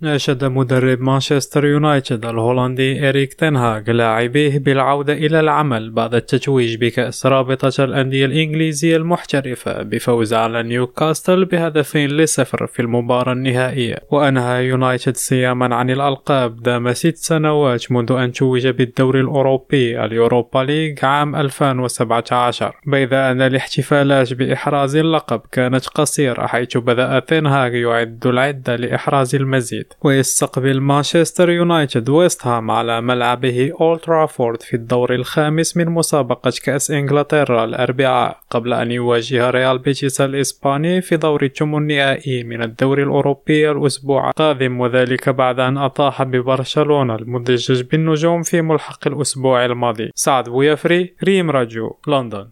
ناشد مدرب مانشستر يونايتد الهولندي إريك تنهاغ لاعبيه بالعودة إلى العمل بعد التتويج بكأس رابطة الأندية الإنجليزية المحترفة بفوز على نيوكاسل بهدفين لصفر في المباراة النهائية. وأنهى يونايتد صياما عن الألقاب دام ست سنوات منذ أن توج بالدوري الأوروبي اليوروبا ليج عام 2017 بيد أن الاحتفالات بإحراز اللقب كانت قصيرة حيث بدأ تنهاغ يعد العدة لإحراز المزيد. ويستقبل مانشستر يونايتد ويست هام على ملعبه أولد ترافورد في الدور الخامس من مسابقة كأس إنجلترا الأربعاء قبل أن يواجه ريال بيتيس الإسباني في دور الثمن النهائي من الدوري الأوروبي الأسبوع القادم وذلك بعد أن أطاح ببرشلونة المدجج بالنجوم في ملحق الأسبوع الماضي. سعد بويفري ريم راجو لندن.